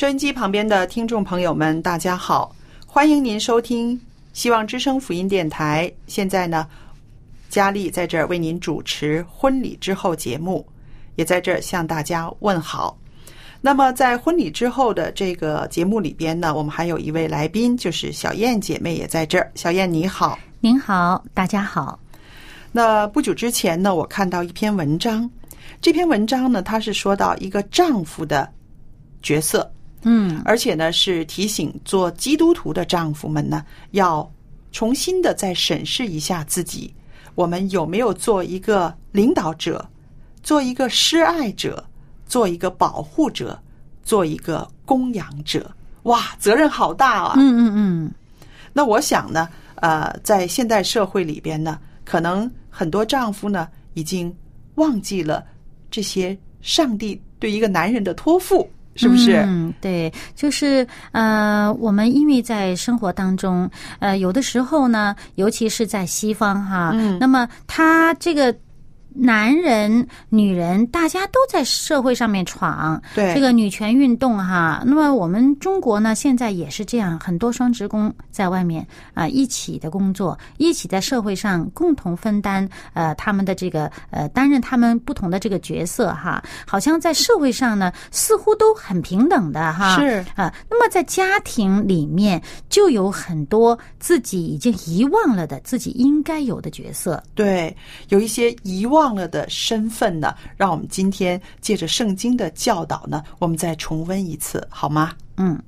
收音机旁边的听众朋友们，大家好，欢迎您收听希望之声福音电台。现在呢，佳丽在这儿为您主持婚礼之后节目，也在这儿向大家问好。那么，在婚礼之后的这个节目里边呢，我们还有一位来宾，就是小燕姐妹也在这儿。小燕你好。您好，大家好。那不久之前呢，我看到一篇文章，这篇文章呢，它是说到一个丈夫的角色，嗯而且呢是提醒做基督徒的丈夫们呢，要重新的再审视一下自己，我们有没有做一个领导者，做一个施爱者，做一个保护者，做一个供养者。哇，责任好大啊！嗯嗯嗯，那我想呢，呃，在现代社会里边呢，可能很多丈夫呢已经忘记了这些上帝对一个男人的托付，是不是？嗯，对，就是呃，我们因为在生活当中，呃，有的时候呢，尤其是在西方哈，嗯那么他这个。男人、女人，大家都在社会上面闯，对这个女权运动哈。那么我们中国呢，现在也是这样，很多双职工在外面啊、一起的工作，一起在社会上共同分担呃他们的这个呃担任他们不同的这个角色哈。好像在社会上呢，似乎都很平等的哈。是啊，那么在家庭里面就有很多自己已经遗忘了的自己应该有的角色。对，有一些遗忘了的身份呢，让我们今天借着圣经的教导呢，我们再重温一次，好吗？嗯。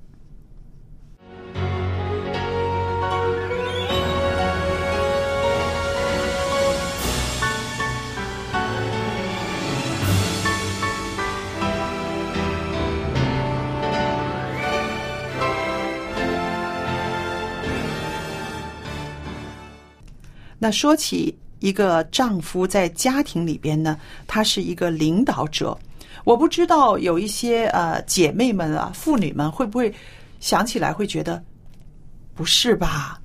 那说起一个丈夫在家庭里边呢，他是一个领导者。我不知道有一些呃姐妹们啊、妇女们会不会想起来会觉得，不是吧？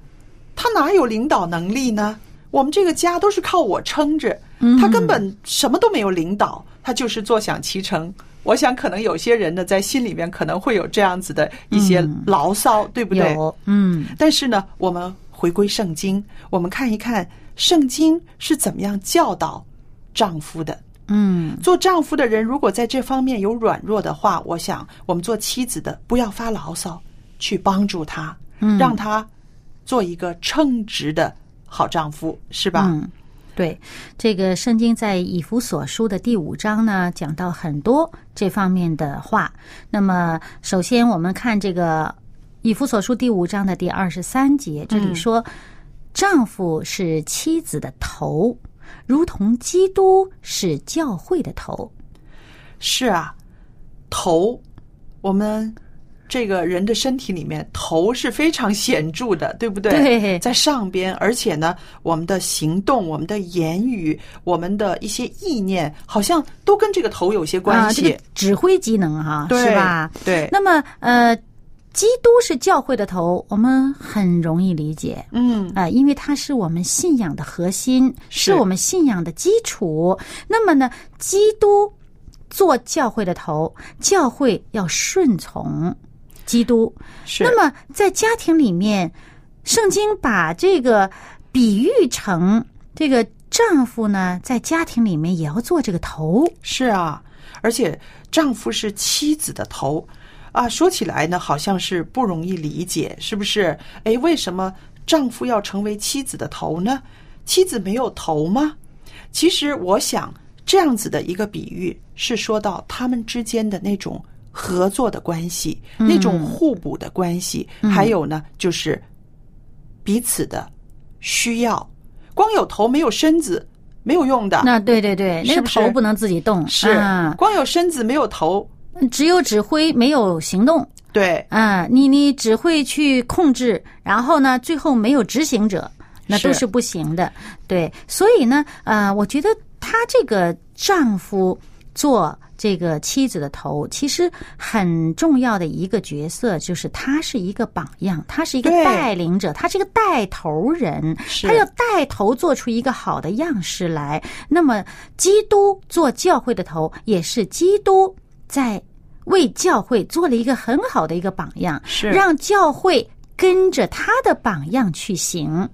他哪有领导能力呢？我们这个家都是靠我撑着，他根本什么都没有领导，他就是坐享其成。我想，可能有些人呢，在心里面可能会有这样子的一些牢骚，对不对？嗯但是呢，我们回归圣经，我们看一看圣经是怎么样教导丈夫的。嗯做丈夫的人，如果在这方面有软弱的话，我想我们做妻子的不要发牢骚，去帮助他，嗯让他做一个称职的好丈夫，是吧？嗯，对，这个圣经在以弗所书的第五章呢，讲到很多这方面的话。那么，首先我们看这个以弗所书第五章的第二十三节，这里说：“丈夫是妻子的头，如同基督是教会的头。是啊，头，我们这个人的身体里面，头是非常显著的，对不对？对在上边，而且呢，我们的行动、我们的言语、我们的一些意念，好像都跟这个头有些关啊，系，这个指挥机能哈，对是吧？对，那么呃，基督是教会的头，我们很容易理解。嗯，啊、因为它是我们信仰的核心，是是我们信仰的基础。那么呢，基督做教会的头，教会要顺从基督。是。那么在家庭里面，圣经把这个比喻成这个丈夫呢，在家庭里面也要做这个头。是啊，而且丈夫是妻子的头啊，说起来呢，好像是不容易理解，是不是？哎，为什么丈夫要成为妻子的头呢？妻子没有头吗？其实我想，这样子的一个比喻是说到他们之间的那种合作的关系，那种互补的关系，还有呢，就是彼此的需要。光有头没有身子没有用的，那对对对，那个头不能自己动，是、啊光有身子没有头，只有指挥没有行动。对，嗯，你你只会去控制，然后呢，最后没有执行者，那都是是不行的。对，所以呢，呃，我觉得她这个丈夫做这个妻子的头，其实很重要的一个角色，就是他是一个榜样，他是一个带领者，他是一个带头人，他要带头做出一个好的样式来。那么，基督做教会的头，也是基督在为教会做了一个很好的一个榜样，是让教会跟着他的榜样去行。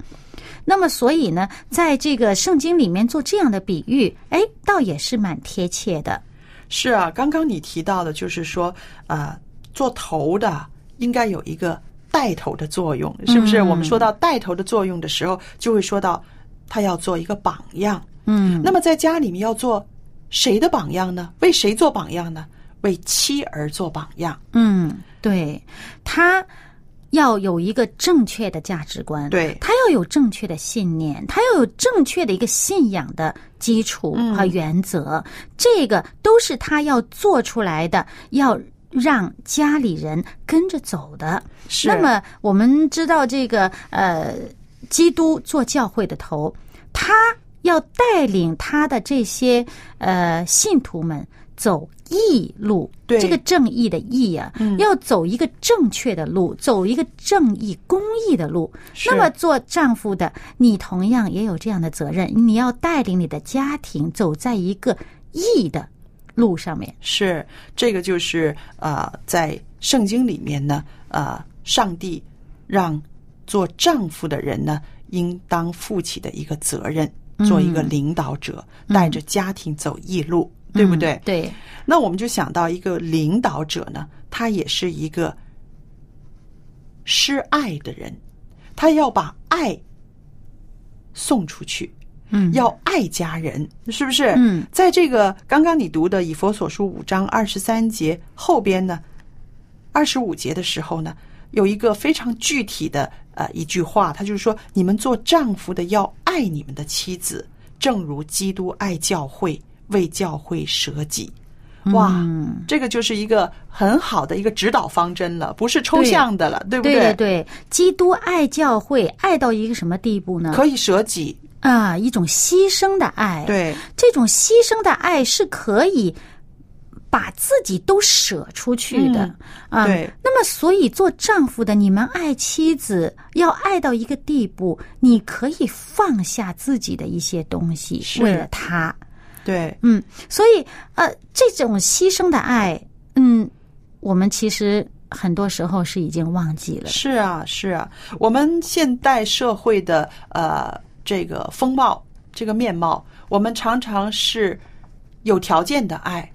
那么，所以呢，在这个圣经里面做这样的比喻，哎，倒也是蛮贴切的。是啊。刚刚你提到的，就是说，呃，做头的应该有一个带头的作用，是不是？嗯我们说到带头的作用的时候，就会说到他要做一个榜样。嗯，那么在家里面要做谁的榜样呢？为谁做榜样呢？为妻儿做榜样。嗯，对，他要有一个正确的价值观，对他要有正确的信念，他要有正确的一个信仰的基础和原则，这个都是他要做出来的，要让家里人跟着走的。是那么我们知道这个呃，基督做教会的头，他要带领他的这些呃信徒们走义路，对。这个正义的义啊，要走一个正确的路，走一个正义公义的路。那么做丈夫的，你同样也有这样的责任，你要带领你的家庭走在一个义的路上面。是这个，就是呃，在圣经里面呢，呃，上帝让做丈夫的人呢，应当负起的一个责任，做一个领导者，带着家庭走义路，对不对？嗯对，那我们就想到一个领导者呢，他也是一个施爱的人，他要把爱送出去。嗯，要爱家人，是不是？嗯，在这个刚刚你读的以佛所书五章二十三节后边呢，二十五节的时候呢，有一个非常具体的呃一句话，他就是说：你们做丈夫的要爱你们的妻子，正如基督爱教会，为教会舍己。哇，嗯这个就是一个很好的一个指导方针了，不是抽象的了，对不对对对对，基督爱教会，爱到一个什么地步呢？可以舍己，啊，一种牺牲的爱。，对，这种牺牲的爱是可以把自己都舍出去的。啊，对。那么，所以做丈夫的，你们爱妻子，要爱到一个地步，你可以放下自己的一些东西，为了他。对，嗯，所以呃，这种牺牲的爱，嗯，我们其实很多时候是已经忘记了。是啊，是啊，我们现代社会的呃这个风貌、这个面貌，我们常常是有条件的爱。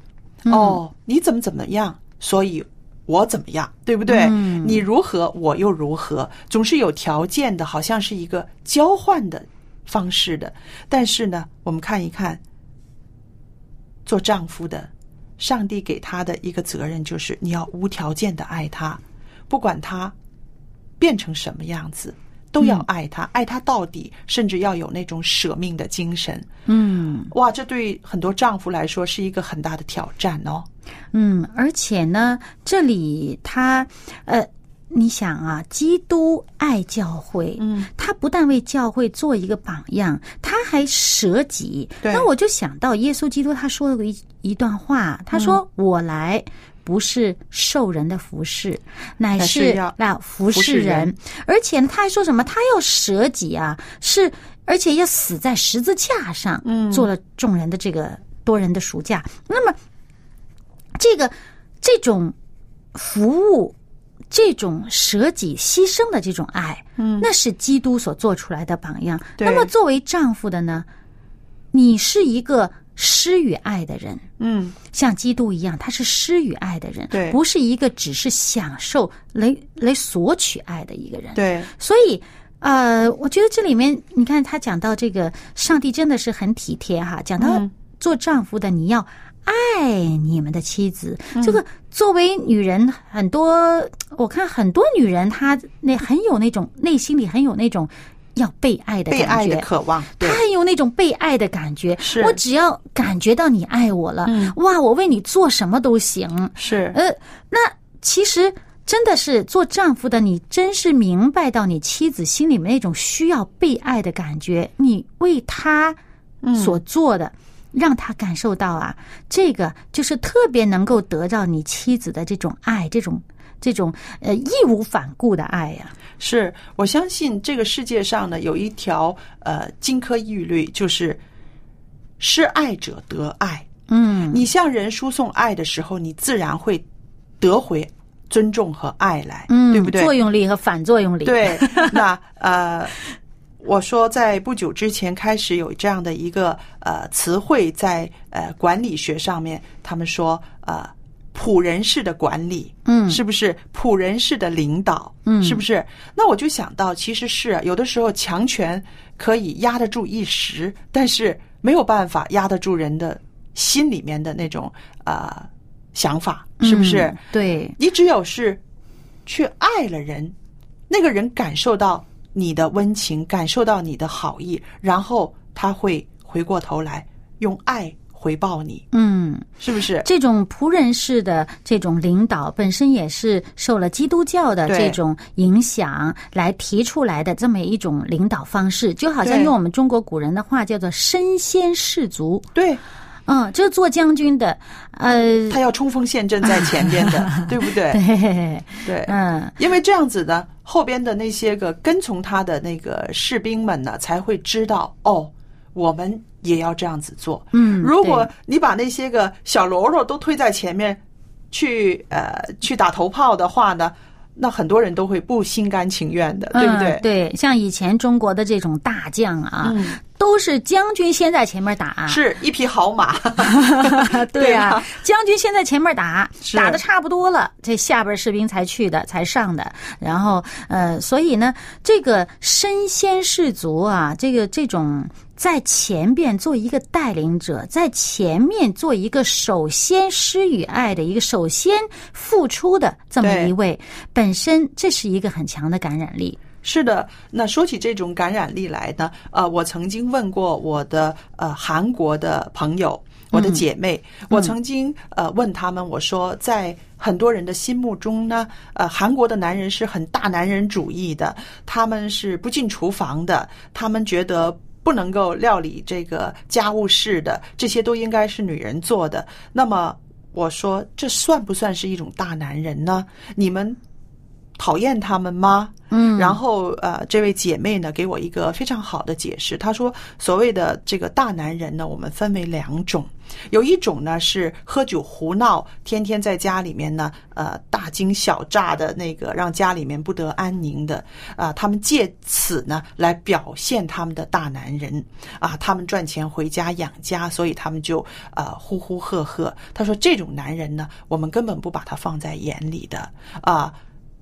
哦，你怎么怎么样，所以我怎么样，对不对？嗯你如何，我又如何，总是有条件的，好像是一个交换的方式的。但是呢，我们看一看，做丈夫的，上帝给他的一个责任就是你要无条件的爱他，不管他变成什么样子，都要爱他，爱他到底，甚至要有那种舍命的精神。嗯哇，这对很多丈夫来说是一个很大的挑战哦。嗯，而且呢，这里他呃。你想啊，基督爱教会，嗯，他不但为教会做一个榜样，他还舍己。对那我就想到耶稣基督他说了一一段话，他说：“嗯我来不是受人的服侍，乃乃是那服服侍侍人。人而且呢，他还说什么？他要舍己啊，是而且要死在十字架上，嗯做了众人的这个多人的赎价。那么，这个这种服务。这种舍己牺牲的这种爱，嗯那是基督所做出来的榜样。那么，作为丈夫的呢，你是一个施与爱的人，嗯，像基督一样，他是施与爱的人，对不是一个只是享受来来索取爱的一个人。对，所以，呃，我觉得这里面，你看他讲到这个，上帝真的是很体贴哈。讲到嗯做丈夫的，你要爱你们的妻子。嗯。这个作为女人，很多我看很多女人，她那很有那种内心里很有那种要被爱的感被爱的觉。渴望，对。她，很有那种被爱的感觉，是。我只要感觉到你爱我了，嗯。哇，我为你做什么都行。是，呃，那其实真的是做丈夫的，你真是明白到你妻子心里面那种需要被爱的感觉，你为她所做的，让他感受到啊，这个就是特别能够得到你妻子的这种爱，这种这种呃义无反顾的爱呀、是我相信这个世界上呢有一条呃金科玉律，就是施爱者得爱。嗯，你向人输送爱的时候，你自然会得回尊重和爱来，嗯，对不对？作用力和反作用力，，对，那呃，我说在不久之前开始有这样的一个呃词汇，在呃管理学上面，他们说呃仆人式的管理，嗯是不是仆人式的领导？嗯是不是？那我就想到，其实是啊有的时候强权可以压得住一时，但是没有办法压得住人的心里面的那种呃想法，是不是？嗯对，你只有是去爱了人，那个人感受到你的温情，感受到你的好意，然后他会回过头来用爱回报你，嗯。是不是？这种仆人式的这种领导，本身也是受了基督教的这种影响来提出来的这么一种领导方式，就好像用我们中国古人的话叫做“身先士卒对”。嗯，就是做将军的，呃，他要冲锋陷阵在前边的，对不对？对，对，嗯因为这样子呢，后边的那些个跟从他的那个士兵们呢，才会知道哦，我们也要这样子做。嗯，如果你把那些个小喽啰都推在前面去呃去打头炮的话呢，那很多人都会不心甘情愿的，对不对？嗯对，像以前中国的这种大将啊，嗯都是将军先在前面打，是一匹好马，对啊，将军先在前面打，打的差不多了，这下边士兵才去的，才上的。然后呃，所以呢，这个身先士卒啊，这个这种在前边做一个带领者，在前面做一个首先施与爱的一个首先付出的这么一位，本身这是一个很强的感染力。是的，那说起这种感染力来呢，呃，我曾经问过我的呃韩国的朋友，我的姐妹，我曾经呃问他们，我说在很多人的心目中呢，呃，韩国的男人是很大男人主义的，他们是不进厨房的，他们觉得。不能够料理这个家务事的，这些都应该是女人做的。那么我说，这算不算是一种大男人呢？你们讨厌他们吗？嗯然后呃，这位姐妹呢给我一个非常好的解释，她说所谓的这个大男人呢，我们分为两种，有一种呢是喝酒胡闹，天天在家里面呢呃大惊小乍的那个，让家里面不得安宁的啊、他们借此呢来表现他们的大男人啊，他们赚钱回家养家，所以他们就呃呼呼喝喝。她说这种男人呢，我们根本不把他放在眼里的啊。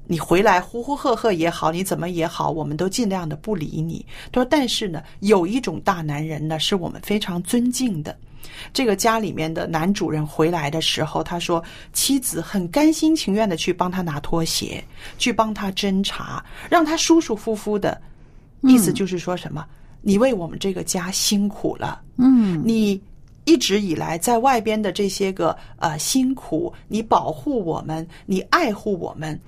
你回来呼呼喝喝也好，你怎么也好，我们都尽量的不理你。他说，但是呢，有一种大男人呢，是我们非常尊敬的。这个家里面的男主人回来的时候，他说妻子很甘心情愿的去帮他拿拖鞋，去帮他斟茶，让他舒舒服服的意思就是说什么？你为我们这个家辛苦了，嗯你一直以来在外边的这些个呃辛苦，你保护我们，你爱护我们，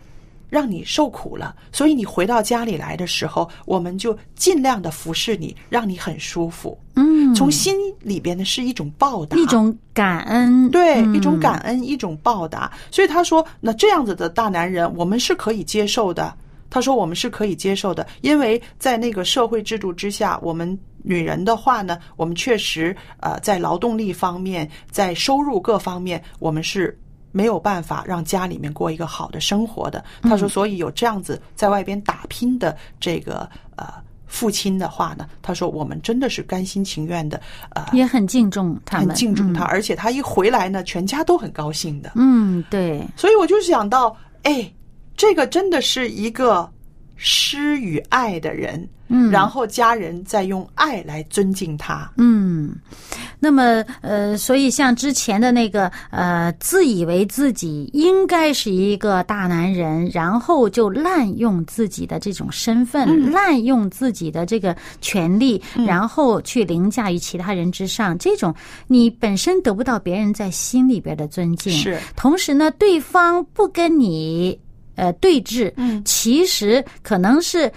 让你受苦了，所以你回到家里来的时候，我们就尽量的服侍你，让你很舒服。嗯，从心里边的是一种报答，一种感恩，对，嗯一种感恩，一种报答。所以他说，那这样子的大男人，我们是可以接受的。他说我们是可以接受的，因为在那个社会制度之下，我们女人的话呢，我们确实呃在劳动力方面，在收入各方面，我们是没有办法让家里面过一个好的生活的。他说，所以有这样子在外边打拼的这个呃父亲的话呢，他说我们真的是甘心情愿的，呃，也很敬重他们，很敬重他，而且他一回来呢，全家都很高兴的。嗯。嗯，对，所以我就想到，哎，这个真的是一个施与爱的人，嗯然后家人再用爱来尊敬他，嗯，那么呃，所以像之前的那个呃，自以为自己应该是一个大男人，然后就滥用自己的这种身份，滥用自己的这个权利，然后去凌驾于其他人之上，这种你本身得不到别人在心里边的尊敬，是。同时呢，对方不跟你呃对峙，嗯。其实可能是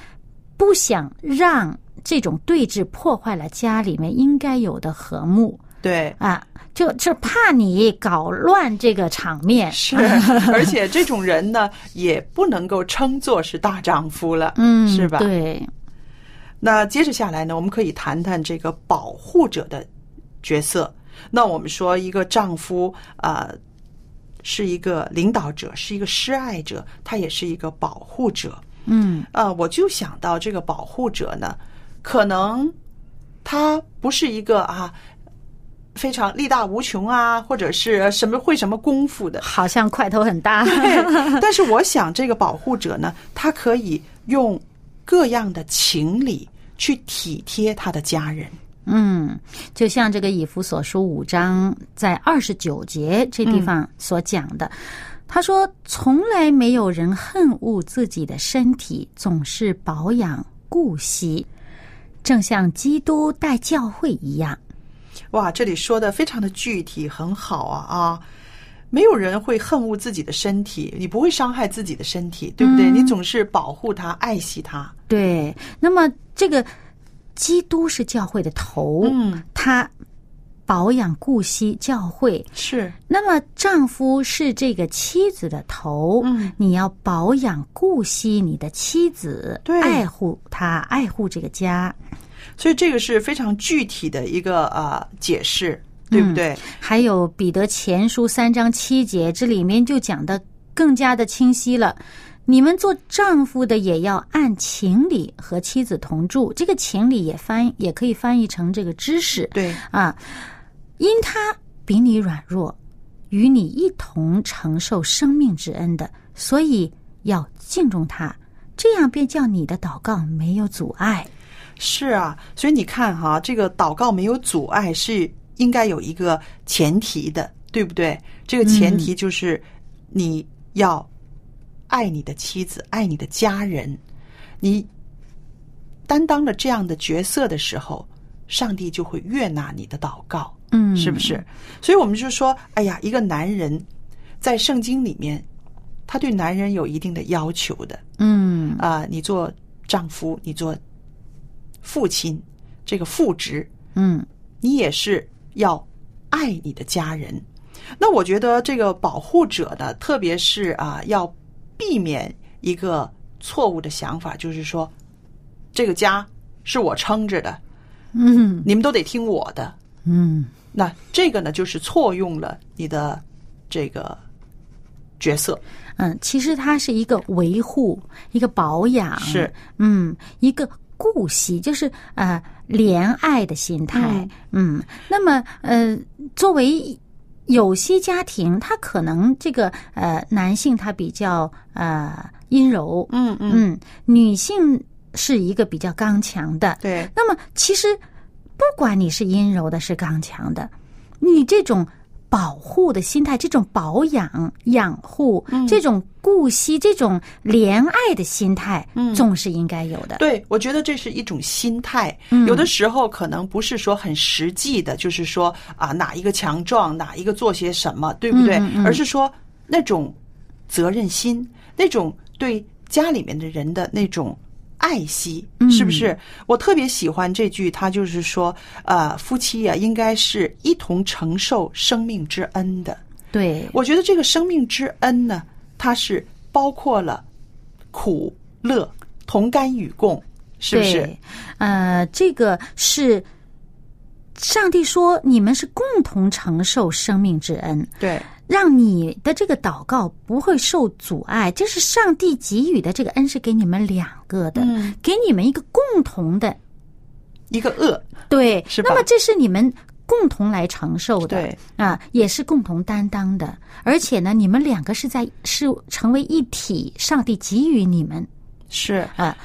不想让这种对峙破坏了家里面应该有的和睦对。啊，就就怕你搞乱这个场面。是，而且这种人呢，也不能够称作是大丈夫了，嗯，是吧？对，那接着下来呢，我们可以谈谈这个保护者的角色。那我们说，一个丈夫啊、呃是一个领导者，是一个施爱者，他也是一个保护者。嗯呃，我就想到这个保护者呢，可能他不是一个啊非常力大无穷啊，或者是什么会什么功夫的，好像块头很大。但是我想，这个保护者呢，他可以用各样的情理去体贴他的家人。嗯，就像这个以弗所书五章在二十九节这地方所讲的，他说：“从来没有人恨恶自己的身体，总是保养顾惜，正像基督带教会一样。哇，这里说的非常的具体，很好啊啊！没有人会恨恶自己的身体，你不会伤害自己的身体，对不对？你总是保护它、爱惜它。对，那么这个基督是教会的头，嗯，他保养顾惜教会。是那么丈夫是这个妻子的头，嗯，你要保养顾惜你的妻子，对爱护她，爱护这个家。所以这个是非常具体的一个呃解释，对不对？还有彼得前书三章七节，这里面就讲的更加的清晰了。你们做丈夫的也要按情理和妻子同住，这个情理也翻也可以翻译成这个知识对，啊，因他比你软弱，与你一同承受生命之恩的，所以要敬重他，这样便叫你的祷告没有阻碍。是啊。所以你看哈，这个祷告没有阻碍是应该有一个前提的，对不对？这个前提就是你要爱你的妻子，爱你的家人，你担当了这样的角色的时候，上帝就会悦纳你的祷告。嗯，是不是？所以我们就说，哎呀，一个男人在圣经里面，他对男人有一定的要求的嗯啊、你做丈夫，你做父亲，这个父职，嗯你也是要爱你的家人。那我觉得这个保护者的，特别是啊，要避免一个错误的想法，就是说，这个家是我撑着的，嗯你们都得听我的。嗯。那这个呢，就是错用了你的这个角色。嗯，其实它是一个维护，一个保养，是。嗯，一个顾惜，就是呃怜爱的心态，嗯那么呃，作为有些家庭，他可能这个呃男性他比较呃阴柔，嗯嗯，嗯，女性是一个比较刚强的，对，那么其实不管你是阴柔的，是刚强的，你这种保护的心态，这种保养、养护，嗯这种顾惜、这种怜爱的心态，嗯，总是应该有的。对，我觉得这是一种心态。嗯有的时候可能不是说很实际的，就是说啊，哪一个强壮，哪一个做些什么，对不对？而是说那种责任心，那种对家里面的人的那种。爱惜是不是？我特别喜欢这句，他就是说，呃，夫妻啊，应该是一同承受生命之恩的。对，我觉得这个生命之恩呢，它是包括了苦乐同甘与共，是不是对？呃，这个是上帝说你们是共同承受生命之恩，对，让你的这个祷告不会受阻碍。这是上帝给予的这个恩，是给你们两个的，嗯给你们一个共同的。一个恶，对，那么这是你们共同来承受的，对啊，也是共同担当的。而且呢，你们两个是在是成为一体，上帝给予你们是。啊，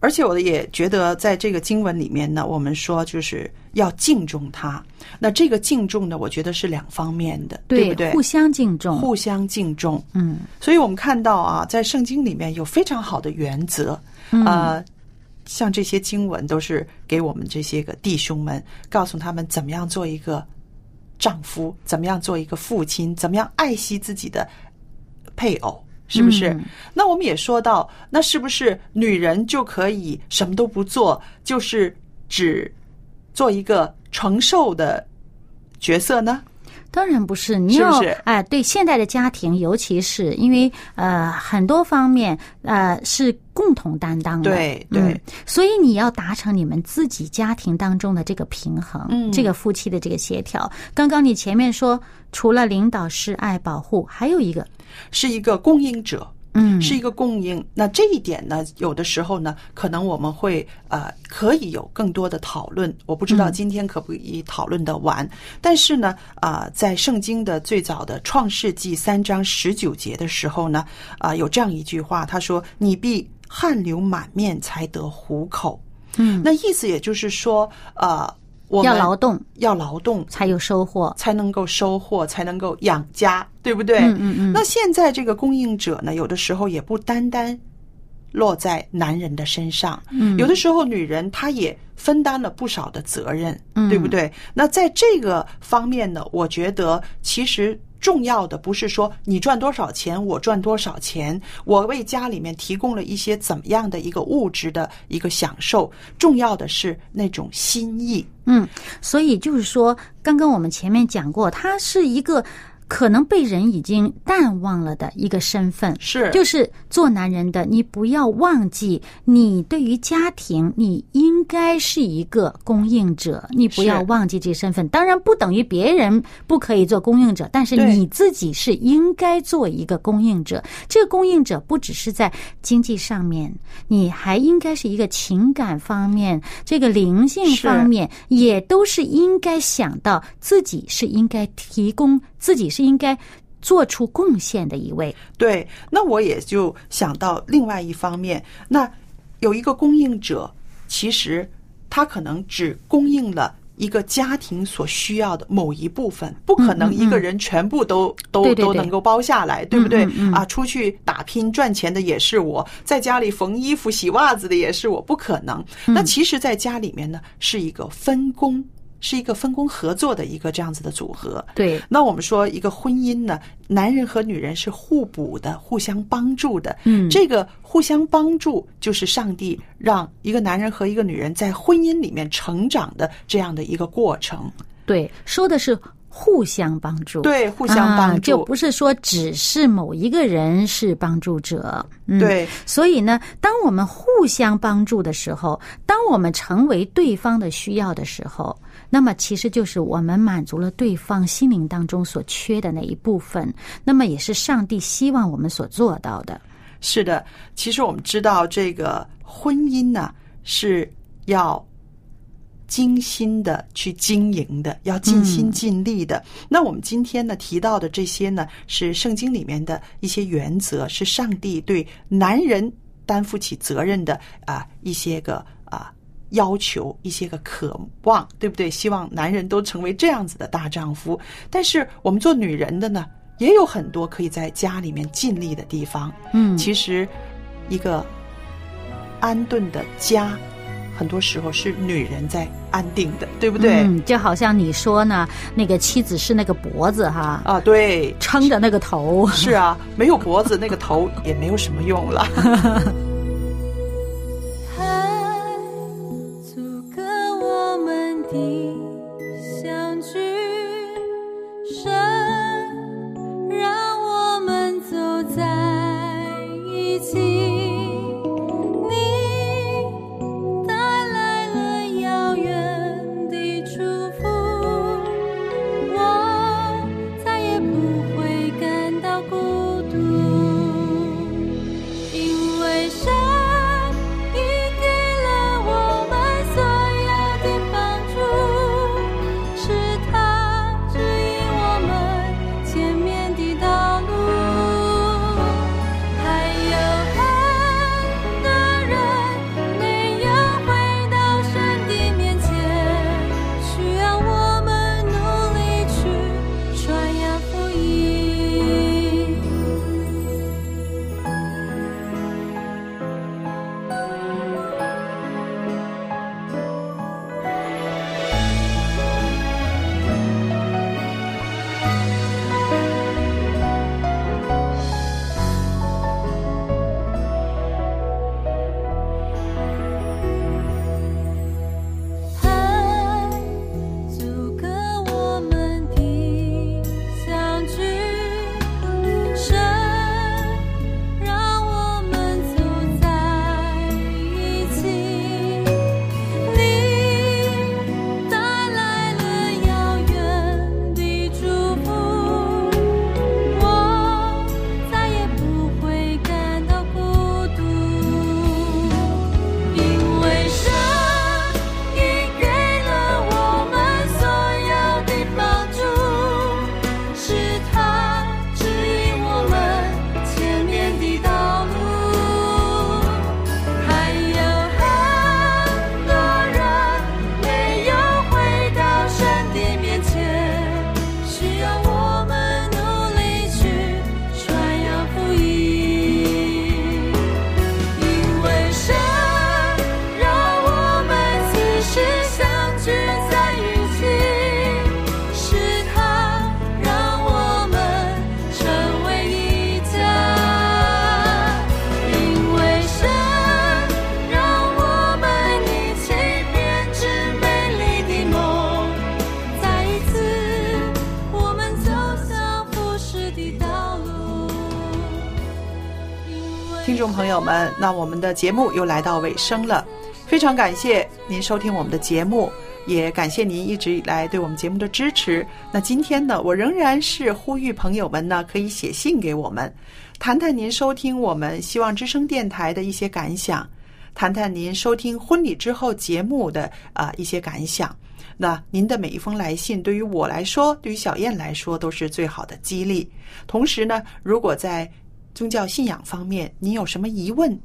而且我也觉得，在这个经文里面呢，我们说就是要敬重他。那这个敬重呢，我觉得是两方面的，对不对？互相敬重，互相敬重。嗯所以我们看到啊，在圣经里面有非常好的原则，呃，像这些经文都是给我们这些个弟兄们，告诉他们怎么样做一个丈夫，怎么样做一个父亲，怎么样爱惜自己的配偶。是不是？嗯那我们也说到，那是不是女人就可以什么都不做，就是只做一个承受的角色呢？当然不是，你要是哎、对现代的家庭，尤其是因为呃很多方面呃是共同担当的，对对嗯，所以你要达成你们自己家庭当中的这个平衡，嗯这个夫妻的这个协调。刚刚你前面说，除了领导、示爱、保护，还有一个，是一个供应者，嗯，是一个供应。那这一点呢，有的时候呢，可能我们会呃可以有更多的讨论。我不知道今天可不可以讨论得完，但是呢，啊、在圣经的最早的创世纪三章十九节的时候呢，啊、有这样一句话，他说：“你必汗流满面才得糊口。”嗯，那意思也就是说，呃，我们要劳动要劳动，才有收获。才能够收获，才能够养家，对不对？嗯嗯嗯那现在这个供应者呢，有的时候也不单单落在男人的身上，嗯有的时候女人她也分担了不少的责任，嗯对不对？那在这个方面呢，我觉得其实。重要的不是说你赚多少钱，我赚多少钱，我为家里面提供了一些怎么样的一个物质的一个享受，重要的是那种心意。嗯，所以就是说，刚刚我们前面讲过，它是一个可能被人已经淡忘了的一个身份，是。就是做男人的，你不要忘记，你对于家庭，你应该是一个供应者，你不要忘记这身份。当然，不等于别人不可以做供应者，但是你自己是应该做一个供应者。这个供应者不只是在经济上面，你还应该是一个情感方面、这个灵性方面，也都是应该想到自己是应该提供，自己是应该做出贡献的一位。对，那我也就想到另外一方面，那有一个供应者，其实他可能只供应了。一个家庭所需要的某一部分，不可能一个人全部都、都都能够包下来，对不对？啊，出去打拼赚钱的也是我，在家里缝衣服、洗袜子的也是我，不可能。嗯那其实，在家里面呢，是一个分工，是一个分工合作的一个这样子的组合。对，那我们说一个婚姻呢，男人和女人是互补的，互相帮助的。嗯这个互相帮助就是上帝让一个男人和一个女人在婚姻里面成长的这样的一个过程。对，说的是互相帮助，对，互相帮啊，助。就不是说只是某一个人是帮助者。嗯、，对，所以呢，当我们互相帮助的时候，当我们成为对方的需要的时候，那么其实就是我们满足了对方心灵当中所缺的那一部分，那么也是上帝希望我们所做到的。是的，其实我们知道，这个婚姻呢是要精心的去经营的，要尽心尽力的。那我们今天呢提到的这些呢，是圣经里面的一些原则，是上帝对男人担负起责任的啊、一些个啊、要求、一些个渴望，对不对？希望男人都成为这样子的大丈夫。但是我们做女人的呢，也有很多可以在家里面尽力的地方。嗯，其实，一个安顿的家，很多时候是女人在安定的，对不对？嗯，就好像你说呢，那个妻子是那个脖子哈，啊，对，撑着那个头。是啊，没有脖子，那个头也没有什么用了。们朋友们，那我们的节目又来到尾声了，非常感谢您收听我们的节目，也感谢您一直以来对我们节目的支持。那今天呢，我仍然是呼吁朋友们呢，可以写信给我们，谈谈您收听我们希望之声电台的一些感想，谈谈您收听婚礼之后节目的啊、一些感想。那您的每一封来信，对于我来说，对于小燕来说，都是最好的激励。同时呢，如果在宗教信仰方面，您有什么疑问、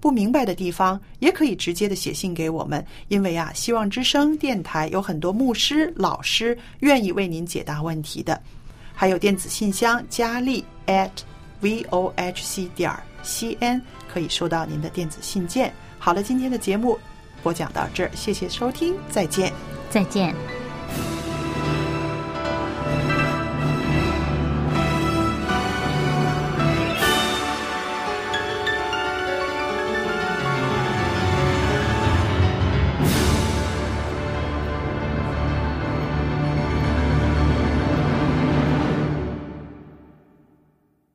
不明白的地方，也可以直接的写信给我们。因为啊，希望之声电台有很多牧师、老师愿意为您解答问题的。还有电子信箱佳丽 at vohc 点 cn 可以收到您的电子信件。好了，今天的节目播讲到这儿，谢谢收听，再见。再见。